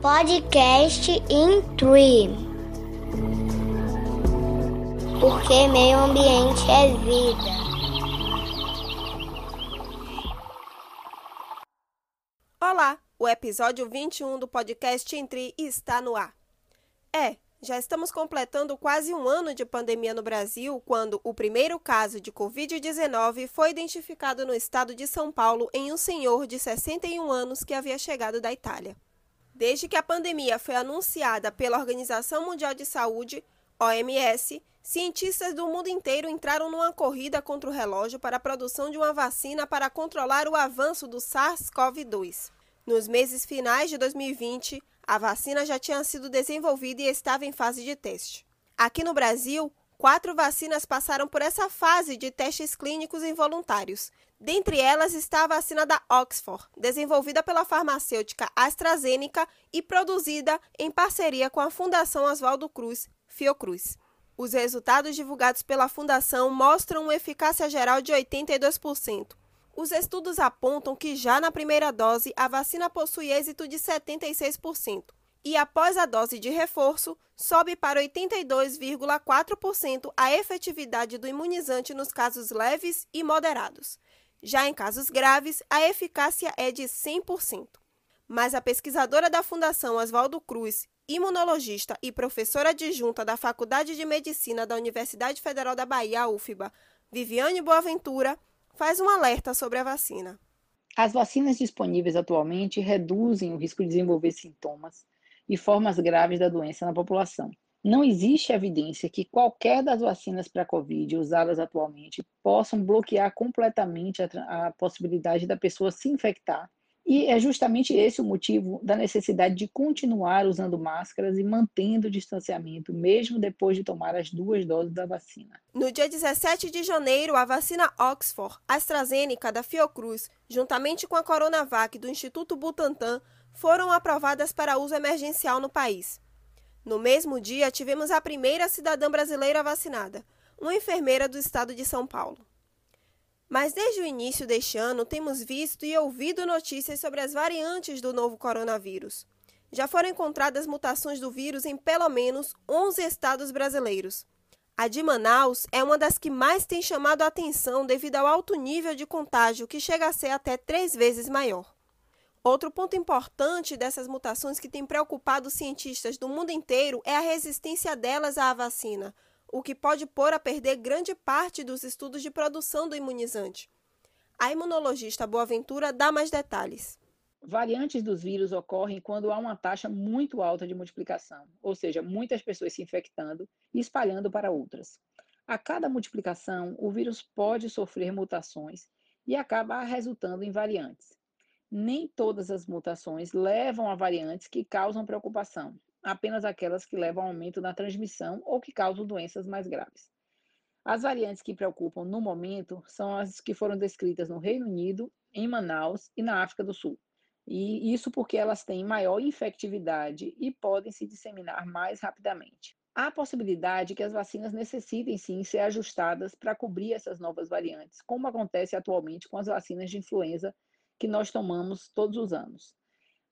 Podcast in Tree. Porque meio ambiente é vida. Olá, o episódio 21 do podcast Intri está no ar. É, já estamos completando quase um ano de pandemia no Brasil quando o primeiro caso de Covid-19 foi identificado no estado de São Paulo em um senhor de 61 anos que havia chegado da Itália. Desde que a pandemia foi anunciada pela Organização Mundial de Saúde, OMS, cientistas do mundo inteiro entraram numa corrida contra o relógio para a produção de uma vacina para controlar o avanço do SARS-CoV-2. Nos meses finais de 2020, a vacina já tinha sido desenvolvida e estava em fase de teste. Aqui no Brasil, quatro vacinas passaram por essa fase de testes clínicos em voluntários. Dentre elas está a vacina da Oxford, desenvolvida pela farmacêutica AstraZeneca e produzida em parceria com a Fundação Oswaldo Cruz, Fiocruz. Os resultados divulgados pela Fundação mostram uma eficácia geral de 82%. Os estudos apontam que já na primeira dose a vacina possui êxito de 76% e após a dose de reforço, sobe para 82,4% a efetividade do imunizante nos casos leves e moderados. Já em casos graves, a eficácia é de 100%. Mas a pesquisadora da Fundação Oswaldo Cruz, imunologista e professora adjunta da Faculdade de Medicina da Universidade Federal da Bahia, UFBA, Viviane Boaventura, faz um alerta sobre a vacina. As vacinas disponíveis atualmente reduzem o risco de desenvolver sintomas e formas graves da doença na população. Não existe evidência que qualquer das vacinas para a Covid usadas atualmente possam bloquear completamente a, a, possibilidade da pessoa se infectar. E é justamente esse o motivo da necessidade de continuar usando máscaras e mantendo o distanciamento, mesmo depois de tomar as duas doses da vacina. No dia 17 de janeiro, a vacina Oxford, AstraZeneca da Fiocruz, juntamente com a Coronavac do Instituto Butantan, foram aprovadas para uso emergencial no país. No mesmo dia, tivemos a primeira cidadã brasileira vacinada, uma enfermeira do estado de São Paulo. Mas desde o início deste ano, temos visto e ouvido notícias sobre as variantes do novo coronavírus. Já foram encontradas mutações do vírus em pelo menos 11 estados brasileiros. A de Manaus é uma das que mais tem chamado a atenção devido ao alto nível de contágio, que chega a ser até três vezes maior. Outro ponto importante dessas mutações que tem preocupado os cientistas do mundo inteiro é a resistência delas à vacina, o que pode pôr a perder grande parte dos estudos de produção do imunizante. A imunologista Boaventura dá mais detalhes. Variantes dos vírus ocorrem quando há uma taxa muito alta de multiplicação, ou seja, muitas pessoas se infectando e espalhando para outras. A cada multiplicação, o vírus pode sofrer mutações e acaba resultando em variantes nem todas as mutações levam a variantes que causam preocupação, apenas aquelas que levam ao aumento na transmissão ou que causam doenças mais graves. As variantes que preocupam no momento são as que foram descritas no Reino Unido, em Manaus e na África do Sul. E isso porque elas têm maior infectividade e podem se disseminar mais rapidamente. Há a possibilidade que as vacinas necessitem sim ser ajustadas para cobrir essas novas variantes, como acontece atualmente com as vacinas de influenza que nós tomamos todos os anos.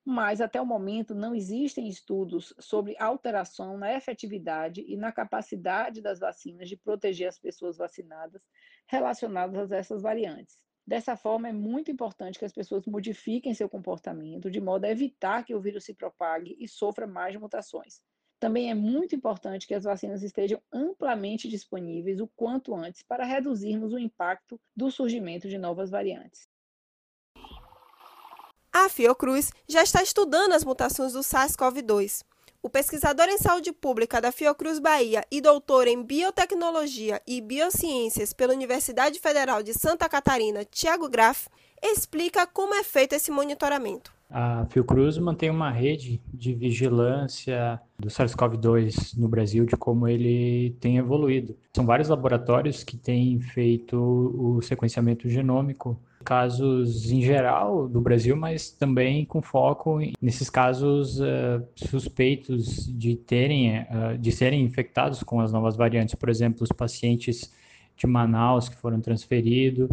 Mas, até o momento, não existem estudos sobre alteração na efetividade e na capacidade das vacinas de proteger as pessoas vacinadas relacionadas a essas variantes. Dessa forma, é muito importante que as pessoas modifiquem seu comportamento de modo a evitar que o vírus se propague e sofra mais mutações. Também é muito importante que as vacinas estejam amplamente disponíveis o quanto antes para reduzirmos o impacto do surgimento de novas variantes. A Fiocruz já está estudando as mutações do SARS-CoV-2. O pesquisador em saúde pública da Fiocruz Bahia e doutor em biotecnologia e biociências pela Universidade Federal de Santa Catarina, Tiago Graff, explica como é feito esse monitoramento. A Fiocruz mantém uma rede de vigilância do SARS-CoV-2 no Brasil, de como ele tem evoluído. São vários laboratórios que têm feito o sequenciamento genômico casos em geral do Brasil, mas também com foco nesses casos uh, suspeitos de terem, uh, de serem infectados com as novas variantes. Por exemplo, os pacientes de Manaus que foram transferidos,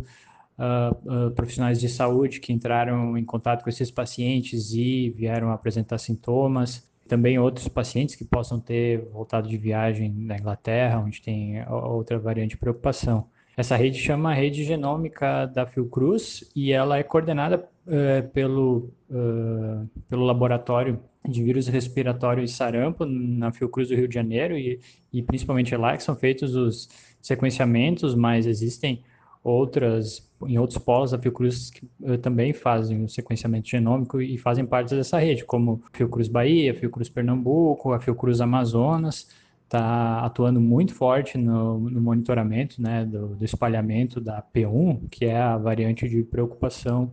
uh, uh, profissionais de saúde que entraram em contato com esses pacientes e vieram apresentar sintomas. Também outros pacientes que possam ter voltado de viagem da Inglaterra, onde tem outra variante de preocupação. Essa rede chama Rede Genômica da Fiocruz e ela é coordenada uh, pelo, uh, pelo Laboratório de Vírus Respiratório e Sarampo na Fiocruz do Rio de Janeiro e, e principalmente lá que são feitos os sequenciamentos, mas existem outras, em outros polos, a Fiocruz uh, também fazem o sequenciamento genômico e fazem parte dessa rede, como Fiocruz Bahia, Fiocruz Pernambuco, a Fiocruz Amazonas, está atuando muito forte no, no monitoramento né, do, do, espalhamento da P1, que é a variante de preocupação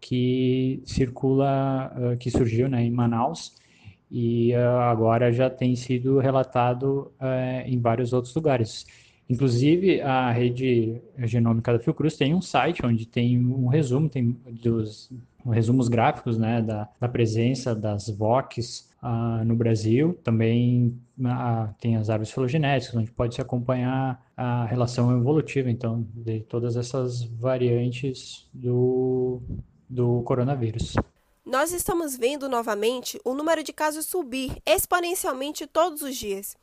que circula, uh, que surgiu né, em Manaus e uh, agora já tem sido relatado uh, em vários outros lugares. Inclusive, a rede genômica da Fiocruz tem um site onde tem um resumo tem dos resumos gráficos né, da, da presença das VOCs uh, no Brasil. Também uh, tem as árvores filogenéticas, onde pode se acompanhar a relação evolutiva, então, de todas essas variantes do, do coronavírus. Nós estamos vendo novamente o número de casos subir exponencialmente todos os dias.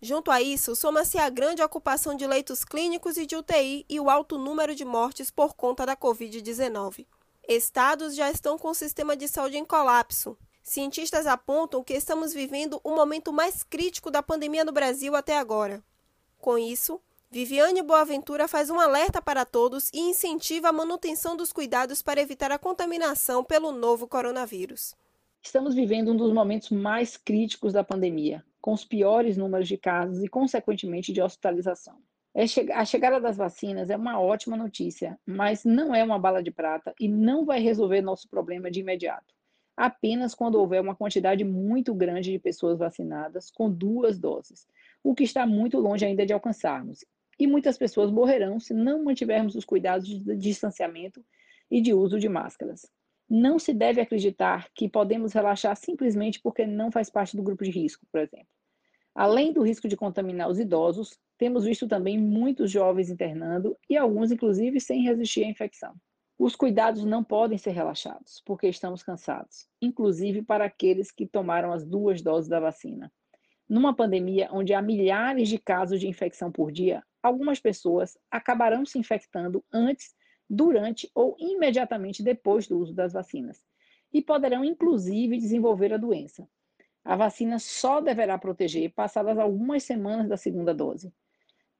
Junto a isso, soma-se a grande ocupação de leitos clínicos e de UTI e o alto número de mortes por conta da Covid-19. Estados já estão com o sistema de saúde em colapso. Cientistas apontam que estamos vivendo o momento mais crítico da pandemia no Brasil até agora. Com isso, Viviane Boaventura faz um alerta para todos e incentiva a manutenção dos cuidados para evitar a contaminação pelo novo coronavírus. Estamos vivendo um dos momentos mais críticos da pandemia, com os piores números de casos e, consequentemente, de hospitalização. É a chegada das vacinas é uma ótima notícia, mas não é uma bala de prata e não vai resolver nosso problema de imediato. Apenas quando houver uma quantidade muito grande de pessoas vacinadas com duas doses, o que está muito longe ainda de alcançarmos. E muitas pessoas morrerão se não mantivermos os cuidados de distanciamento e de uso de máscaras. Não se deve acreditar que podemos relaxar simplesmente porque não faz parte do grupo de risco, por exemplo. Além do risco de contaminar os idosos, temos visto também muitos jovens internando e alguns, inclusive, sem resistir à infecção. Os cuidados não podem ser relaxados, porque estamos cansados, inclusive para aqueles que tomaram as duas doses da vacina. Numa pandemia onde há milhares de casos de infecção por dia, algumas pessoas acabarão se infectando antes durante ou imediatamente depois do uso das vacinas e poderão, inclusive, desenvolver a doença. A vacina só deverá proteger passadas algumas semanas da segunda dose.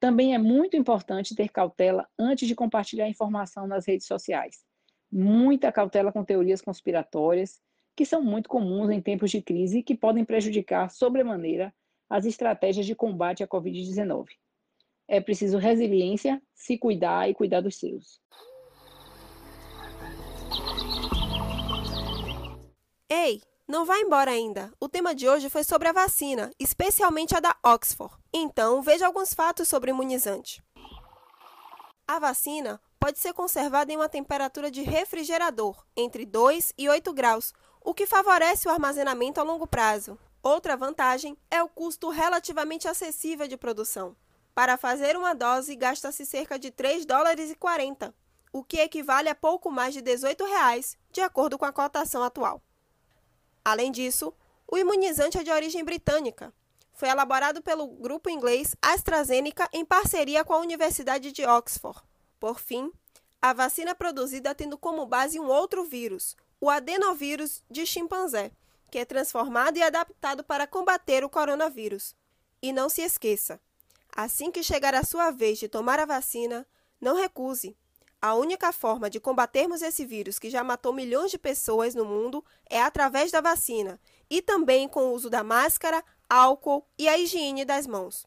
Também é muito importante ter cautela antes de compartilhar informação nas redes sociais. Muita cautela com teorias conspiratórias, que são muito comuns em tempos de crise e que podem prejudicar sobremaneira as estratégias de combate à Covid-19. É preciso resiliência, se cuidar e cuidar dos seus. Ei, não vá embora ainda. O tema de hoje foi sobre a vacina, especialmente a da Oxford. Então, veja alguns fatos sobre o imunizante. A vacina pode ser conservada em uma temperatura de refrigerador, entre 2 e 8 graus, o que favorece o armazenamento a longo prazo. Outra vantagem é o custo relativamente acessível de produção. Para fazer uma dose, gasta-se cerca de 3 dólares e 40, o que equivale a pouco mais de 18 reais, de acordo com a cotação atual. Além disso, o imunizante é de origem britânica. Foi elaborado pelo grupo inglês AstraZeneca em parceria com a Universidade de Oxford. Por fim, a vacina é produzida tendo como base um outro vírus, o adenovírus de chimpanzé, que é transformado e adaptado para combater o coronavírus. E não se esqueça, assim que chegar a sua vez de tomar a vacina, não recuse. A única forma de combatermos esse vírus que já matou milhões de pessoas no mundo é através da vacina e também com o uso da máscara, álcool e a higiene das mãos.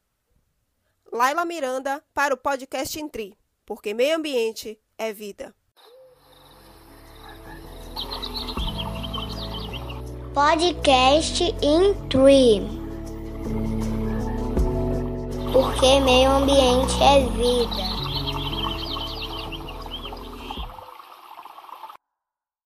Laila Miranda para o podcast Intri, porque meio ambiente é vida. Podcast Intri, porque meio ambiente é vida.